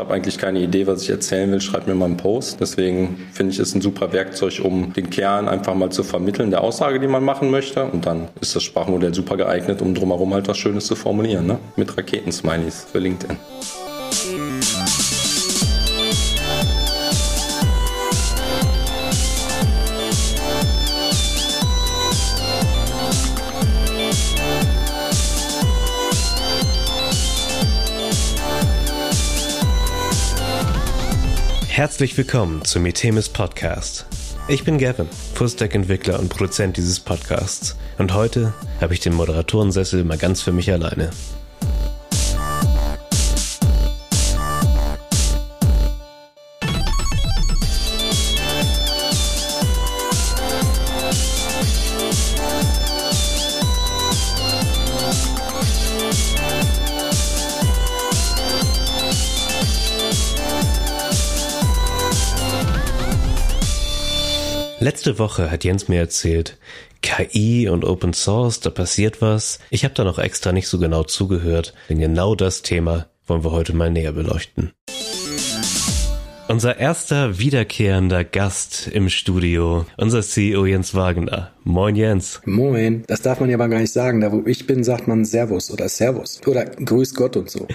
habe eigentlich keine Idee, was ich erzählen will, schreib mir mal einen Post. Deswegen finde ich es ein super Werkzeug, um den Kern einfach mal zu vermitteln, der Aussage, die man machen möchte. Und dann ist das Sprachmodell super geeignet, um drumherum halt was Schönes zu formulieren, ne? mit Raketensmileys für LinkedIn. Herzlich willkommen zum Itemis Podcast. Ich bin Gavin, Fullstack-Entwickler und Produzent dieses Podcasts. Und heute habe ich den Moderatorensessel mal ganz für mich alleine. Letzte Woche hat Jens mir erzählt, KI und Open Source, da passiert was. Ich habe da noch extra nicht so genau zugehört, denn genau das Thema wollen wir heute mal näher beleuchten. Unser erster wiederkehrender Gast im Studio, unser CEO Jens Wagner. Moin Jens. Moin. Das darf man ja aber gar nicht sagen. Da wo ich bin, sagt man Servus oder Servus oder Grüß Gott und so.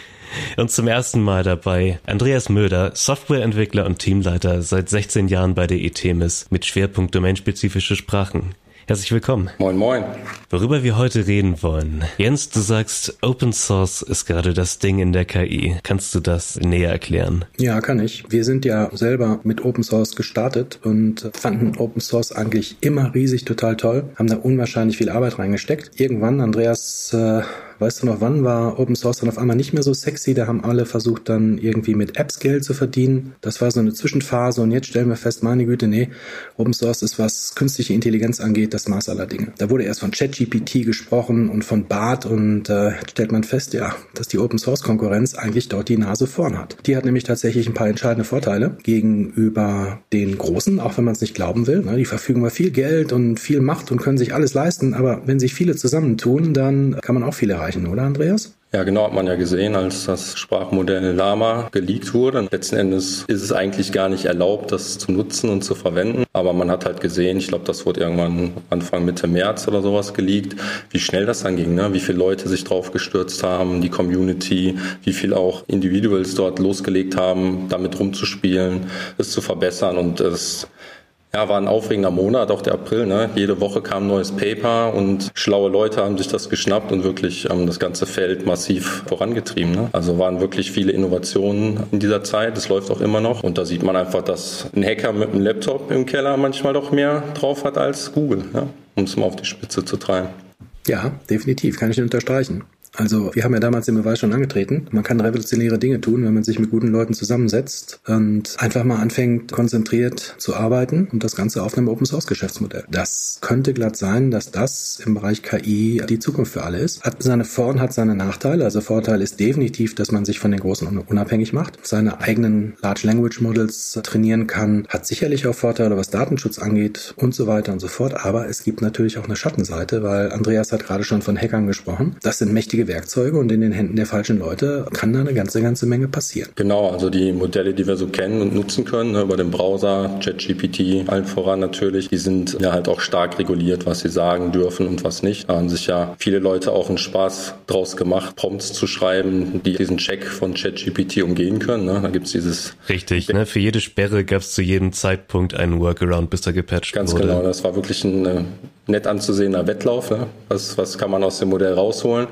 Und zum ersten Mal dabei Andreas Möder, Softwareentwickler und Teamleiter seit 16 Jahren bei der eTemis mit Schwerpunkt domainspezifische Sprachen. Herzlich willkommen. Moin, moin. Worüber wir heute reden wollen. Jens, du sagst, Open Source ist gerade das Ding in der KI. Kannst du das näher erklären? Ja, kann ich. Wir sind ja selber mit Open Source gestartet und fanden Open Source eigentlich immer riesig total toll, haben da unwahrscheinlich viel Arbeit reingesteckt. Irgendwann, Andreas, äh, Weißt du noch, wann war Open Source dann auf einmal nicht mehr so sexy? Da haben alle versucht, dann irgendwie mit Apps Geld zu verdienen. Das war so eine Zwischenphase und jetzt stellen wir fest, meine Güte, nee, Open Source ist, was künstliche Intelligenz angeht, das Maß aller Dinge. Da wurde erst von ChatGPT gesprochen und von BART und äh, stellt man fest, ja, dass die Open Source Konkurrenz eigentlich dort die Nase vorn hat. Die hat nämlich tatsächlich ein paar entscheidende Vorteile gegenüber den Großen, auch wenn man es nicht glauben will. Ne? Die verfügen über viel Geld und viel Macht und können sich alles leisten, aber wenn sich viele zusammentun, dann kann man auch viel erreichen erreichen, oder Andreas? Ja, genau, hat man ja gesehen, als das Sprachmodell Lama geleakt wurde. Letzten Endes ist es eigentlich gar nicht erlaubt, das zu nutzen und zu verwenden. Aber man hat halt gesehen, ich glaube, das wurde irgendwann Anfang Mitte März oder sowas geleakt, wie schnell das dann ging, ne? wie viele Leute sich drauf gestürzt haben, die Community, wie viel auch Individuals dort losgelegt haben, damit rumzuspielen, es zu verbessern und es ja, war ein aufregender Monat, auch der April. Ne? Jede Woche kam ein neues Paper und schlaue Leute haben sich das geschnappt und wirklich ähm, das ganze Feld massiv vorangetrieben. Ne? Also waren wirklich viele Innovationen in dieser Zeit. Es läuft auch immer noch. Und da sieht man einfach, dass ein Hacker mit einem Laptop im Keller manchmal doch mehr drauf hat als Google, ja? um es mal auf die Spitze zu treiben. Ja, definitiv, kann ich unterstreichen. Also wir haben ja damals den Beweis schon angetreten. Man kann revolutionäre Dinge tun, wenn man sich mit guten Leuten zusammensetzt und einfach mal anfängt, konzentriert zu arbeiten und das Ganze auf einem Open-Source-Geschäftsmodell. Das könnte glatt sein, dass das im Bereich KI die Zukunft für alle ist. Hat seine Vor- und hat seine Nachteile. Also Vorteil ist definitiv, dass man sich von den Großen unabhängig macht, seine eigenen Large Language Models trainieren kann, hat sicherlich auch Vorteile, was Datenschutz angeht und so weiter und so fort. Aber es gibt natürlich auch eine Schattenseite, weil Andreas hat gerade schon von Hackern gesprochen. Das sind mächtige Werkzeuge und in den Händen der falschen Leute kann da eine ganze, ganze Menge passieren. Genau, also die Modelle, die wir so kennen und nutzen können, ne, über den Browser, ChatGPT, allen voran natürlich, die sind ja halt auch stark reguliert, was sie sagen dürfen und was nicht. Da haben sich ja viele Leute auch einen Spaß draus gemacht, Prompts zu schreiben, die diesen Check von ChatGPT umgehen können. Ne? Da gibt's dieses... Richtig, ne? für jede Sperre gab es zu jedem Zeitpunkt einen Workaround, bis da gepatcht Ganz wurde. genau, das war wirklich ein äh, nett anzusehender Wettlauf. Ne? Was, was kann man aus dem Modell rausholen?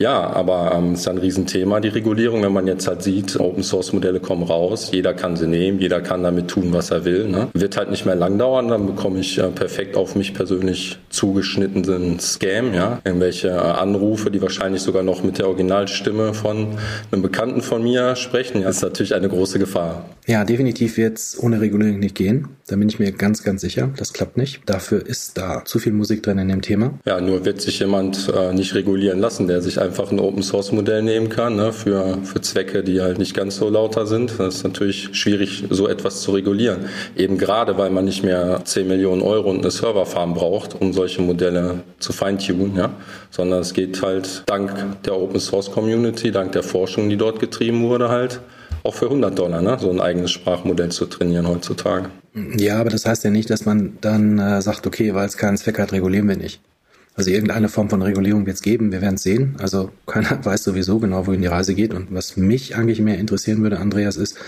Ja, aber ähm, ist ja ein Riesenthema, die Regulierung. Wenn man jetzt halt sieht, Open Source Modelle kommen raus, jeder kann sie nehmen, jeder kann damit tun, was er will. Ne? Wird halt nicht mehr lang dauern, dann bekomme ich äh, perfekt auf mich persönlich zugeschnittenen Scam, ja. Irgendwelche äh, Anrufe, die wahrscheinlich sogar noch mit der Originalstimme von einem Bekannten von mir sprechen. Ja, ist natürlich eine große Gefahr. Ja, definitiv wird es ohne Regulierung nicht gehen. Da bin ich mir ganz, ganz sicher. Das klappt nicht. Dafür ist da zu viel Musik drin in dem Thema. Ja, nur wird sich jemand äh, nicht regulieren lassen, der sich einfach ein Open Source Modell nehmen kann, ne, für, für Zwecke, die halt nicht ganz so lauter sind. Das ist natürlich schwierig, so etwas zu regulieren. Eben gerade, weil man nicht mehr 10 Millionen Euro und eine Serverfarm braucht, um solche Modelle zu feintunen, ja, sondern es geht halt dank der Open Source Community, dank der Forschung, die dort getrieben wurde, halt auch für 100 Dollar, ne? so ein eigenes Sprachmodell zu trainieren heutzutage. Ja, aber das heißt ja nicht, dass man dann äh, sagt, okay, weil es keinen Zweck hat, regulieren wir nicht. Also irgendeine Form von Regulierung wird es geben, wir werden es sehen. Also keiner weiß sowieso genau, wohin die Reise geht. Und was mich eigentlich mehr interessieren würde, Andreas, ist,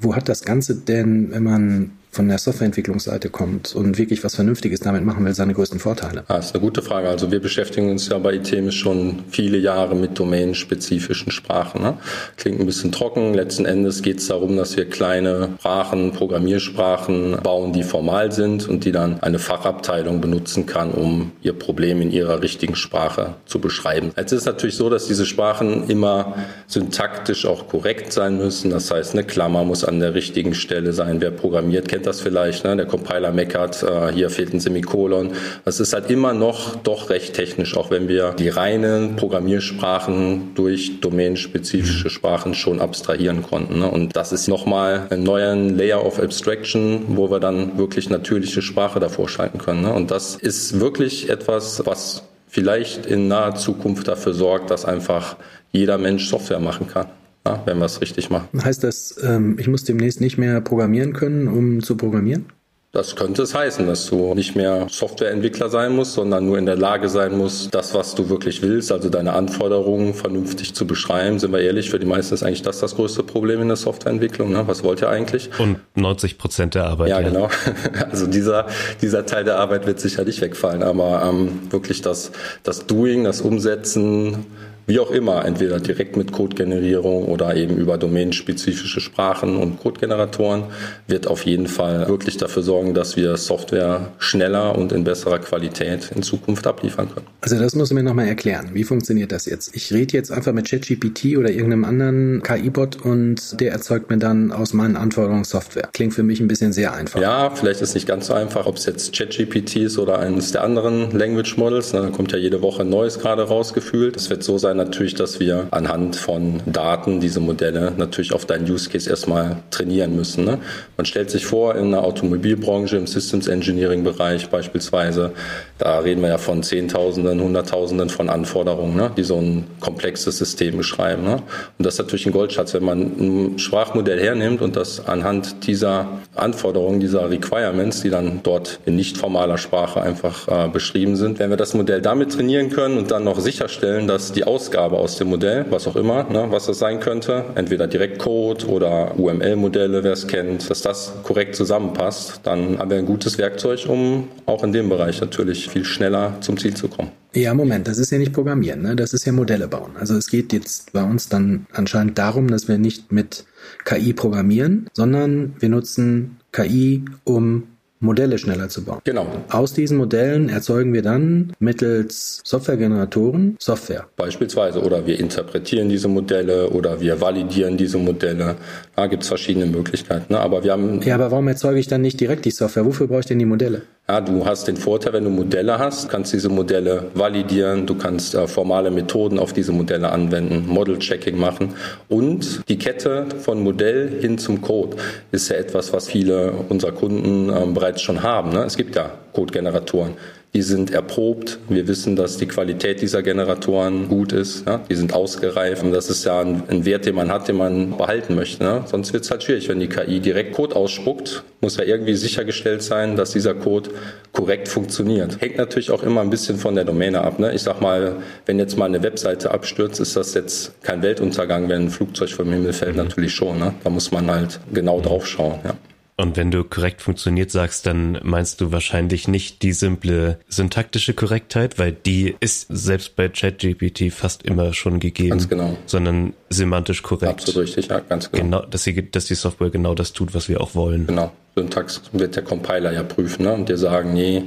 wo hat das Ganze denn, wenn man von der Softwareentwicklungsseite kommt und wirklich was Vernünftiges damit machen will, seine größten Vorteile? Ah, das ist eine gute Frage. Also wir beschäftigen uns ja bei ITEMIS schon viele Jahre mit domänenspezifischen Sprachen. Ne? Klingt ein bisschen trocken. Letzten Endes geht es darum, dass wir kleine Sprachen, Programmiersprachen bauen, die formal sind und die dann eine Fachabteilung benutzen kann, um ihr Problem in ihrer richtigen Sprache zu beschreiben. Jetzt ist es natürlich so, dass diese Sprachen immer syntaktisch auch korrekt sein müssen. Das heißt, eine Klammer muss an der richtigen Stelle sein. Wer programmiert, kennt das vielleicht. Ne? Der Compiler meckert, äh, hier fehlt ein Semikolon. Das ist halt immer noch doch recht technisch, auch wenn wir die reinen Programmiersprachen durch domänenspezifische mhm. Sprachen schon abstrahieren konnten. Ne? Und das ist nochmal ein neuer Layer of Abstraction, wo wir dann wirklich natürliche Sprache davor schalten können. Ne? Und das ist wirklich etwas, was vielleicht in naher Zukunft dafür sorgt, dass einfach jeder Mensch Software machen kann ja, wenn wir es richtig machen. Heißt das, ähm, ich muss demnächst nicht mehr programmieren können, um zu programmieren? Das könnte es heißen, dass du nicht mehr Softwareentwickler sein musst, sondern nur in der Lage sein musst, das, was du wirklich willst, also deine Anforderungen vernünftig zu beschreiben. Sind wir ehrlich, für die meisten ist eigentlich das das größte Problem in der Softwareentwicklung. Ne? Was wollt ihr eigentlich? Und 90 Prozent der Arbeit. Ja, ja, genau. Also dieser, dieser Teil der Arbeit wird sicher nicht wegfallen, aber ähm, wirklich das, das Doing, das Umsetzen, wie auch immer, entweder direkt mit Codegenerierung oder eben über domänenspezifische Sprachen und Codegeneratoren, wird auf jeden Fall wirklich dafür sorgen, dass wir Software schneller und in besserer Qualität in Zukunft abliefern können. Also das muss mir nochmal erklären. Wie funktioniert das jetzt? Ich rede jetzt einfach mit ChatGPT oder irgendeinem anderen KI-Bot und der erzeugt mir dann aus meinen Anforderungen Software. Klingt für mich ein bisschen sehr einfach. Ja, vielleicht ist es nicht ganz so einfach, ob es jetzt ChatGPT ist oder eines der anderen Language Models. Da kommt ja jede Woche ein neues gerade rausgefühlt. Es wird so sein, natürlich, dass wir anhand von Daten diese Modelle natürlich auf deinen Use Case erstmal trainieren müssen. Ne? Man stellt sich vor, in der Automobilbranche, im Systems Engineering Bereich beispielsweise, da reden wir ja von Zehntausenden, Hunderttausenden von Anforderungen, ne? die so ein komplexes System beschreiben. Ne? Und das ist natürlich ein Goldschatz, wenn man ein Sprachmodell hernimmt und das anhand dieser Anforderungen, dieser Requirements, die dann dort in nicht formaler Sprache einfach äh, beschrieben sind, wenn wir das Modell damit trainieren können und dann noch sicherstellen, dass die Aus Ausgabe aus dem Modell, was auch immer, ne, was das sein könnte, entweder Direktcode oder UML-Modelle, wer es kennt, dass das korrekt zusammenpasst, dann haben wir ein gutes Werkzeug, um auch in dem Bereich natürlich viel schneller zum Ziel zu kommen. Ja, Moment, das ist ja nicht Programmieren, ne? das ist ja Modelle bauen. Also es geht jetzt bei uns dann anscheinend darum, dass wir nicht mit KI programmieren, sondern wir nutzen KI, um Modelle schneller zu bauen. Genau. Aus diesen Modellen erzeugen wir dann mittels Softwaregeneratoren Software. Beispielsweise. Oder wir interpretieren diese Modelle oder wir validieren diese Modelle. Da gibt es verschiedene Möglichkeiten. Ne? Aber wir haben. Ja, aber warum erzeuge ich dann nicht direkt die Software? Wofür brauche ich denn die Modelle? Ja, du hast den Vorteil, wenn du Modelle hast, kannst diese Modelle validieren, du kannst äh, formale Methoden auf diese Modelle anwenden, Model-Checking machen und die Kette von Modell hin zum Code ist ja etwas, was viele unserer Kunden ähm, bereits schon haben. Ne? Es gibt ja Code-Generatoren die sind erprobt. Wir wissen, dass die Qualität dieser Generatoren gut ist. Ja? Die sind ausgereift. Und das ist ja ein, ein, Wert, den man hat, den man behalten möchte. Ne? Sonst wird es halt schwierig, wenn die KI direkt Code ausspuckt. Muss ja irgendwie sichergestellt sein, dass dieser Code korrekt funktioniert. Hängt natürlich auch immer ein bisschen von der Domäne ab. Ne? Ich sag mal, wenn jetzt mal eine Webseite abstürzt, ist das jetzt kein Weltuntergang. Wenn ein Flugzeug vom Himmel fällt, natürlich schon. Ne? Da muss man halt genau drauf schauen. Ja. Und wenn du korrekt funktioniert sagst, dann meinst du wahrscheinlich nicht die simple syntaktische Korrektheit, weil die ist selbst bei ChatGPT fast immer schon gegeben. Ganz genau. Sondern semantisch korrekt. Absolut richtig, ja, ganz genau. genau dass, sie, dass die Software genau das tut, was wir auch wollen. Genau. Syntax wird der Compiler ja prüfen ne? und dir sagen, nee,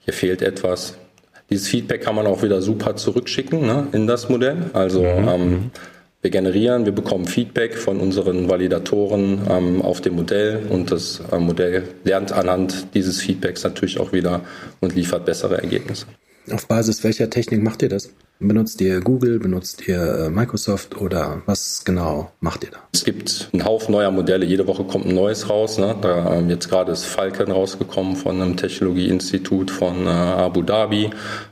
hier fehlt etwas. Dieses Feedback kann man auch wieder super zurückschicken ne, in das Modell. Also mhm. ähm, mhm. Wir generieren, wir bekommen Feedback von unseren Validatoren ähm, auf dem Modell und das äh, Modell lernt anhand dieses Feedbacks natürlich auch wieder und liefert bessere Ergebnisse. Auf Basis welcher Technik macht ihr das? Benutzt ihr Google, benutzt ihr äh, Microsoft oder was genau macht ihr da? Es gibt einen Haufen neuer Modelle. Jede Woche kommt ein neues raus. Ne? Da, ähm, jetzt gerade ist Falcon rausgekommen von einem Technologieinstitut von äh, Abu Dhabi.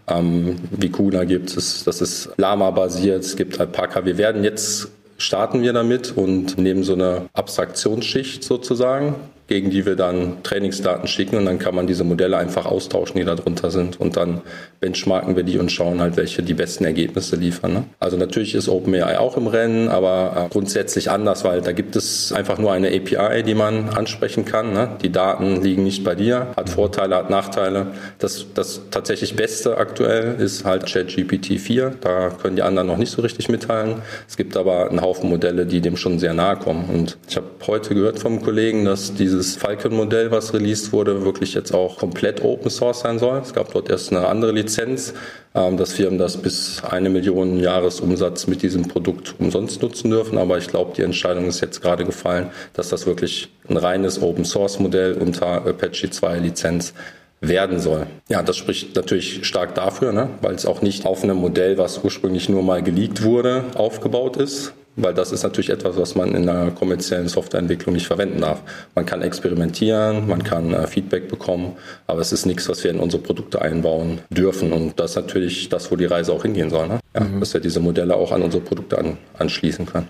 Ähm, Vicuna gibt es, das ist Lama-basiert. Es gibt Alpaca. Wir werden jetzt starten wir damit und nehmen so eine Abstraktionsschicht sozusagen, gegen die wir dann Trainingsdaten schicken und dann kann man diese Modelle einfach austauschen, die da drunter sind und dann benchmarken wir die und schauen halt, welche die besten Ergebnisse liefern. Ne? Also natürlich ist OpenAI auch im Rennen, aber äh, grundsätzlich anders, weil da gibt es einfach nur eine API, die man ansprechen kann. Ne? Die Daten liegen nicht bei dir, hat Vorteile, hat Nachteile. Das, das tatsächlich Beste aktuell ist halt ChatGPT 4. Da können die anderen noch nicht so richtig mitteilen. Es gibt aber einen Haufen Modelle, die dem schon sehr nahe kommen. Und ich habe heute gehört vom Kollegen, dass dieses Falcon-Modell, was released wurde, wirklich jetzt auch komplett Open Source sein soll. Es gab dort erst eine andere Lizenz ähm, dass Firmen das bis eine Million Jahresumsatz mit diesem Produkt umsonst nutzen dürfen. Aber ich glaube, die Entscheidung ist jetzt gerade gefallen, dass das wirklich ein reines Open Source Modell unter Apache 2 Lizenz werden soll. Ja, das spricht natürlich stark dafür, ne? weil es auch nicht auf einem Modell, was ursprünglich nur mal geleakt wurde, aufgebaut ist, weil das ist natürlich etwas, was man in der kommerziellen Softwareentwicklung nicht verwenden darf. Man kann experimentieren, man kann äh, Feedback bekommen, aber es ist nichts, was wir in unsere Produkte einbauen dürfen. Und das ist natürlich das, wo die Reise auch hingehen soll. Ne? Ja, mhm. Dass wir diese Modelle auch an unsere Produkte an, anschließen können.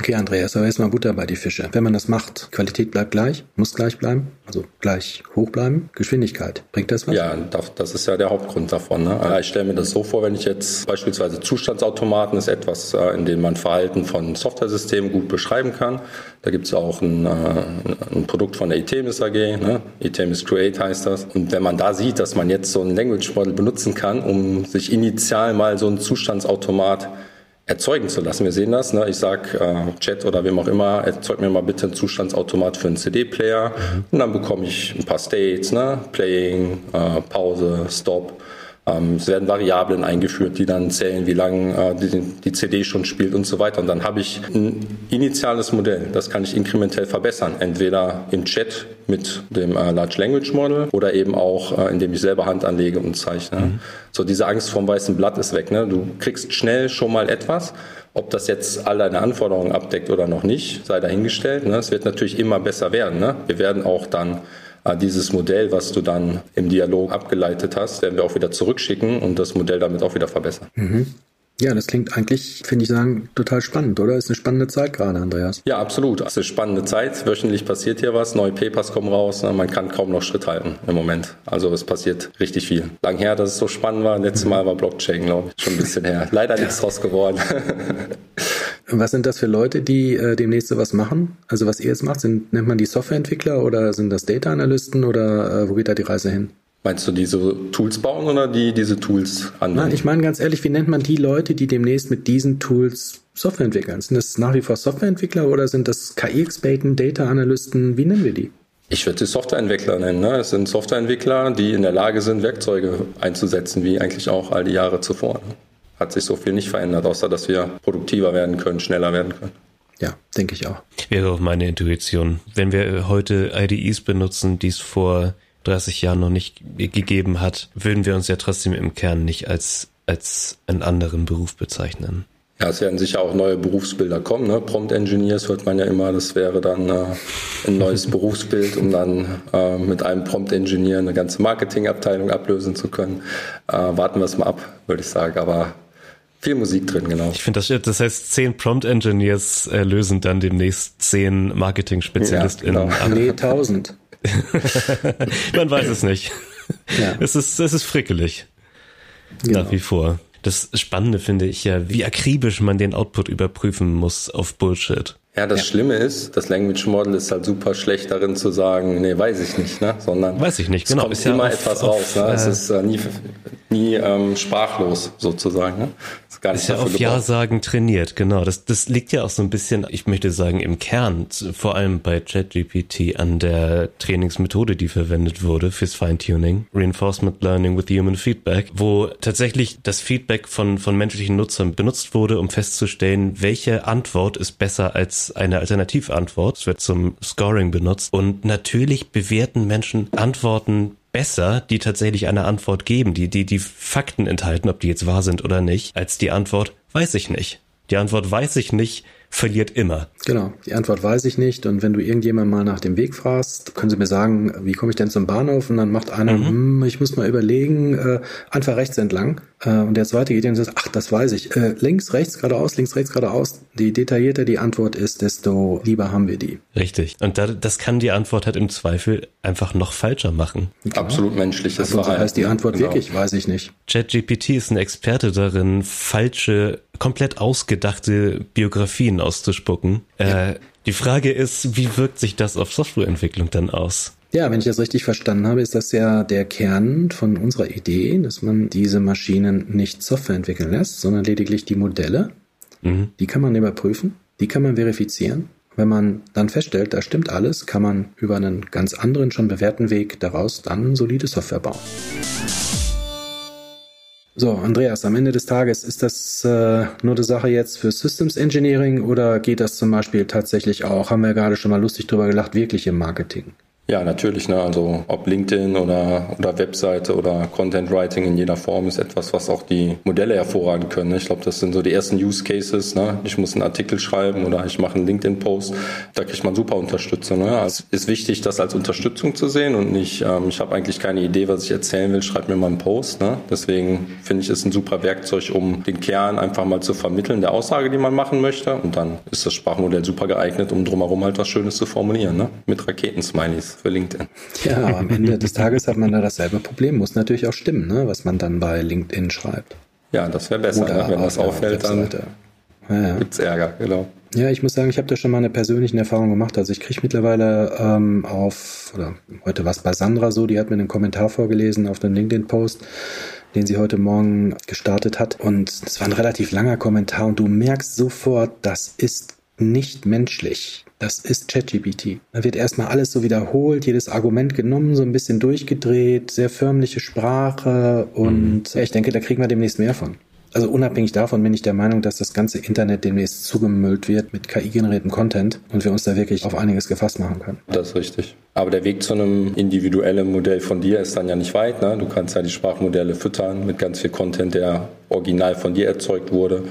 Okay, Andreas, aber erstmal Butter bei die Fische. Wenn man das macht, Qualität bleibt gleich, muss gleich bleiben, also gleich hoch bleiben. Geschwindigkeit, bringt das was? Ja, das ist ja der Hauptgrund davon. Ne? Ich stelle mir das so vor, wenn ich jetzt beispielsweise Zustandsautomaten ist etwas, äh, in dem man Verhalten von Softwaresystemen gut beschreiben kann. Da gibt es auch ein, äh, ein, Produkt von der Itemis AG, ne? Itemis Create heißt das. Und wenn man da sieht, dass man jetzt so ein Language Model benutzen kann, um sich initial mal so ein Zustandsautomat erzeugen zu lassen. Wir sehen das. Ne? Ich sage äh, Chat oder wem auch immer, erzeug mir mal bitte einen Zustandsautomat für einen CD-Player mhm. und dann bekomme ich ein paar States, ne? Playing, äh, Pause, Stop. Ähm, es werden Variablen eingeführt, die dann zählen, wie lange äh, die, CD schon spielt und so weiter. Und dann habe ich ein initiales Modell, das kann ich inkrementell verbessern. Entweder im Chat mit dem äh, Large Language Model oder eben auch, äh, indem ich selber Hand anlege und zeichne. Mhm. So diese Angst vom weißen Blatt ist weg. Ne? Du kriegst schnell schon mal etwas. Ob das jetzt all deine Anforderungen abdeckt oder noch nicht, sei dahingestellt. Ne? Es wird natürlich immer besser werden. Ne? Wir werden auch dann dieses Modell, was du dann im Dialog abgeleitet hast, werden wir auch wieder zurückschicken und das Modell damit auch wieder verbessern. Mhm. Ja, das klingt eigentlich, finde ich sagen, total spannend, oder? Ist eine spannende Zeit gerade, Andreas. Ja, absolut. Es ist eine spannende Zeit. Wöchentlich passiert hier was. Neue Papers kommen raus. Man kann kaum noch Schritt halten im Moment. Also es passiert richtig viel. Lang her, dass es so spannend war. Letztes Mal war Blockchain, glaube ich. Schon ein bisschen her. Leider nichts draus geworden. Was sind das für Leute, die äh, demnächst sowas machen? Also was ihr jetzt macht, sind, nennt man die Softwareentwickler oder sind das Data Analysten oder äh, wo geht da die Reise hin? Meinst du diese Tools bauen oder die diese Tools anwenden? Nein, ich meine ganz ehrlich, wie nennt man die Leute, die demnächst mit diesen Tools Software entwickeln? Sind das nach wie vor Softwareentwickler oder sind das KI-Experten, Data Analysten? Wie nennen wir die? Ich würde sie Softwareentwickler nennen. Ne? Es sind Softwareentwickler, die in der Lage sind, Werkzeuge einzusetzen, wie eigentlich auch all die Jahre zuvor. Ne? hat sich so viel nicht verändert, außer dass wir produktiver werden können, schneller werden können. Ja, denke ich auch. Wäre auch meine Intuition. Wenn wir heute IDEs benutzen, die es vor 30 Jahren noch nicht gegeben hat, würden wir uns ja trotzdem im Kern nicht als, als einen anderen Beruf bezeichnen. Ja, es werden sicher auch neue Berufsbilder kommen. Ne? Prompt Engineers hört man ja immer, das wäre dann äh, ein neues Berufsbild, um dann äh, mit einem Prompt Engineer eine ganze Marketingabteilung ablösen zu können. Äh, warten wir es mal ab, würde ich sagen. Aber viel Musik drin, genau. Ich finde das, das heißt, zehn Prompt Engineers äh, lösen dann demnächst zehn Marketing-SpezialistInnen ja, genau. ab. Nee, tausend. Man weiß es nicht. Ja. Es ist, es ist frickelig. Genau. Nach wie vor. Das Spannende finde ich ja, wie akribisch man den Output überprüfen muss auf Bullshit. Ja, das ja. Schlimme ist, das Language Model ist halt super schlecht darin zu sagen, nee, weiß ich nicht, ne? Sondern weiß ich nicht, genau. Es kommt ist immer ja auf, etwas auf, raus, ne? Äh, es ist äh, nie, nie ähm, sprachlos sozusagen, ne? Ist, gar nicht ist ja auf Ja-Sagen trainiert, genau. Das, das liegt ja auch so ein bisschen, ich möchte sagen, im Kern, vor allem bei ChatGPT an der Trainingsmethode, die verwendet wurde fürs Feintuning, Reinforcement Learning with Human Feedback, wo tatsächlich das Feedback von, von menschlichen Nutzern benutzt wurde, um festzustellen, welche Antwort ist besser als eine Alternativantwort. Es wird zum Scoring benutzt. Und natürlich bewerten Menschen Antworten besser, die tatsächlich eine Antwort geben, die, die, die Fakten enthalten, ob die jetzt wahr sind oder nicht, als die Antwort weiß ich nicht. Die Antwort weiß ich nicht verliert immer. Genau, die Antwort weiß ich nicht. Und wenn du irgendjemand mal nach dem Weg fragst, können sie mir sagen, wie komme ich denn zum Bahnhof? Und dann macht einer, mhm. hm, ich muss mal überlegen, äh, einfach rechts entlang. Äh, und der zweite geht hin und sagt, ach, das weiß ich. Äh, links, rechts, geradeaus, links, rechts, geradeaus. Je detaillierter die Antwort ist, desto lieber haben wir die. Richtig. Und da, das kann die Antwort halt im Zweifel einfach noch falscher machen. Klar. Absolut menschliches Verhalten. Das heißt die Antwort genau. wirklich, weiß ich nicht. ChatGPT ist ein Experte darin, falsche komplett ausgedachte Biografien auszuspucken. Ja. Äh, die Frage ist, wie wirkt sich das auf Softwareentwicklung dann aus? Ja, wenn ich das richtig verstanden habe, ist das ja der Kern von unserer Idee, dass man diese Maschinen nicht Software entwickeln lässt, sondern lediglich die Modelle. Mhm. Die kann man überprüfen, die kann man verifizieren. Wenn man dann feststellt, da stimmt alles, kann man über einen ganz anderen, schon bewährten Weg daraus dann solide Software bauen. So, Andreas, am Ende des Tages ist das äh, nur eine Sache jetzt für Systems Engineering oder geht das zum Beispiel tatsächlich auch, haben wir gerade schon mal lustig drüber gelacht, wirklich im Marketing? Ja, natürlich. Ne? Also ob LinkedIn oder, oder Webseite oder Content Writing in jeder Form ist etwas, was auch die Modelle hervorragen können. Ne? Ich glaube, das sind so die ersten Use Cases. Ne? Ich muss einen Artikel schreiben oder ich mache einen LinkedIn-Post. Da kriegt man super Unterstützung. Ne? Also es ist wichtig, das als Unterstützung zu sehen und nicht, ähm, ich habe eigentlich keine Idee, was ich erzählen will, schreib mir mal einen Post. Ne? Deswegen finde ich es ein super Werkzeug, um den Kern einfach mal zu vermitteln, der Aussage, die man machen möchte. Und dann ist das Sprachmodell super geeignet, um drumherum halt was Schönes zu formulieren. Ne? Mit Raketensmileys für LinkedIn. Ja, aber am Ende des Tages hat man da dasselbe Problem. Muss natürlich auch stimmen, ne? was man dann bei LinkedIn schreibt. Ja, das wäre besser, ne? wenn das auffällt, dann ja, ja. gibt's Ärger, genau. Ja, ich muss sagen, ich habe da schon mal eine persönliche Erfahrung gemacht. Also ich kriege mittlerweile ähm, auf, oder heute war es bei Sandra so, die hat mir einen Kommentar vorgelesen auf dem LinkedIn-Post, den sie heute Morgen gestartet hat. Und es war ein relativ langer Kommentar und du merkst sofort, das ist nicht menschlich. Das ist ChatGPT. Da wird erstmal alles so wiederholt, jedes Argument genommen, so ein bisschen durchgedreht, sehr förmliche Sprache und mhm. ich denke, da kriegen wir demnächst mehr von. Also unabhängig davon bin ich der Meinung, dass das ganze Internet demnächst zugemüllt wird mit KI-generiertem Content und wir uns da wirklich auf einiges gefasst machen können. Das ist richtig. Aber der Weg zu einem individuellen Modell von dir ist dann ja nicht weit. Ne? Du kannst ja die Sprachmodelle füttern mit ganz viel Content, der original von dir erzeugt wurde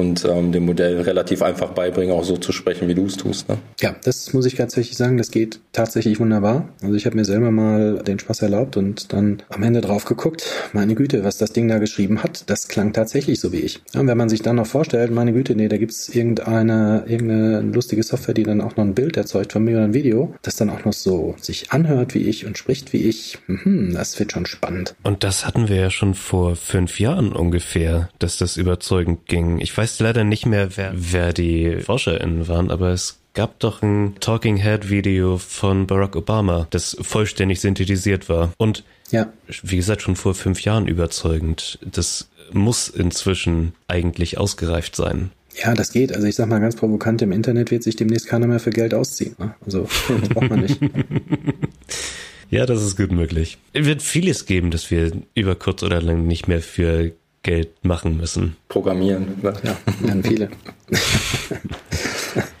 und ähm, dem Modell relativ einfach beibringen, auch so zu sprechen, wie du es tust. Ne? Ja, das muss ich tatsächlich sagen, das geht tatsächlich wunderbar. Also ich habe mir selber mal den Spaß erlaubt und dann am Ende drauf geguckt, meine Güte, was das Ding da geschrieben hat, das klang tatsächlich so wie ich. und wenn man sich dann noch vorstellt, meine Güte, nee, da gibt's irgendeine, irgendeine lustige Software, die dann auch noch ein Bild erzeugt von mir oder ein Video, das dann auch noch so sich anhört wie ich und spricht wie ich, mhm, das wird schon spannend. Und das hatten wir ja schon vor fünf Jahren ungefähr, dass das überzeugend ging. Ich weiß weiß leider nicht mehr, wer, wer die ForscherInnen waren, aber es gab doch ein Talking Head Video von Barack Obama, das vollständig synthetisiert war. Und ja. wie gesagt, schon vor fünf Jahren überzeugend. Das muss inzwischen eigentlich ausgereift sein. Ja, das geht. Also ich sag mal ganz provokant, im Internet wird sich demnächst keiner mehr für Geld ausziehen. Ne? Also das braucht man nicht. ja, das ist gut möglich. Es wird vieles geben, dass wir über kurz oder lang nicht mehr für Geld machen müssen. Programmieren. Ne? Ja, werden viele.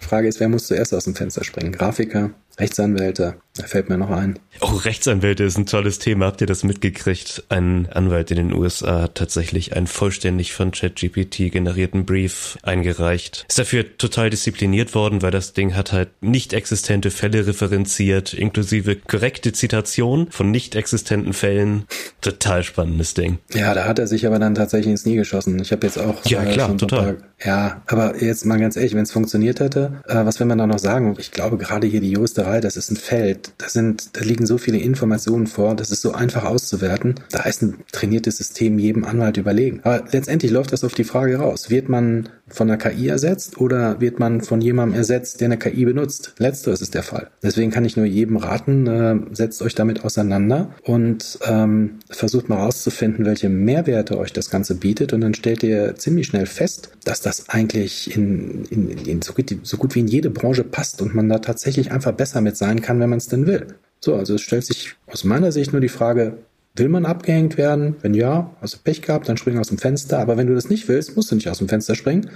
Frage ist, wer muss zuerst aus dem Fenster springen? Grafiker, Rechtsanwälte, da fällt mir noch ein. Oh, Rechtsanwälte ist ein tolles Thema. Habt ihr das mitgekriegt? Ein Anwalt in den USA hat tatsächlich einen vollständig von ChatGPT generierten Brief eingereicht. Ist dafür total diszipliniert worden, weil das Ding hat halt nicht existente Fälle referenziert, inklusive korrekte Zitation von nicht existenten Fällen. Total spannendes Ding. Ja, da hat er sich aber dann tatsächlich ins Nie geschossen. Ich habe jetzt auch ja äh, klar, total. Paar, ja, aber jetzt mal ganz ehrlich, wenn es funktioniert hätte, äh, was will man da noch sagen? Ich glaube gerade hier die Juristerei, das ist ein Feld, da sind, da liegen so viele Informationen vor, das ist so einfach auszuwerten. Da ist ein trainiertes System jedem Anwalt überlegen. Aber letztendlich läuft das auf die Frage raus. Wird man von einer KI ersetzt oder wird man von jemandem ersetzt, der eine KI benutzt? Letzteres ist der Fall. Deswegen kann ich nur jedem raten, äh, setzt euch damit auseinander und ähm, versucht mal rauszufinden, welche Mehrwerte euch das Ganze bietet und dann stellt ihr ziemlich schnell fest, dass das eigentlich in, in, in so, gut, so gut wie in jede Branche passt und man da tatsächlich einfach besser mit sein kann, wenn man es denn will. So, also es stellt sich aus meiner Sicht nur die Frage, Will man abgehängt werden? Wenn ja, hast du Pech gehabt, dann spring aus dem Fenster. Aber wenn du das nicht willst, musst du nicht aus dem Fenster springen.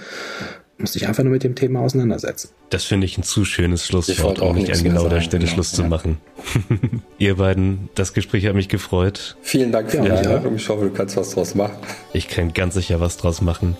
Musst dich einfach nur mit dem Thema auseinandersetzen. Das finde ich ein zu schönes Schlusswort, um nicht an genau der Stelle genau, Schluss ja. zu machen. Ihr beiden, das Gespräch hat mich gefreut. Vielen Dank für ja, die Einladung. Ich hoffe, du kannst was draus machen. Ich kann ganz sicher was draus machen.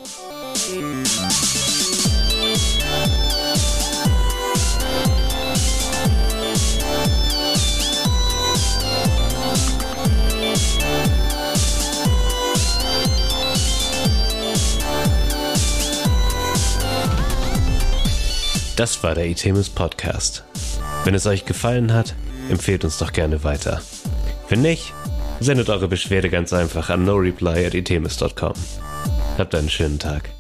Das war der Itemis Podcast. Wenn es euch gefallen hat, empfehlt uns doch gerne weiter. Wenn nicht, sendet eure Beschwerde ganz einfach an noreply.itemis.com. Habt einen schönen Tag.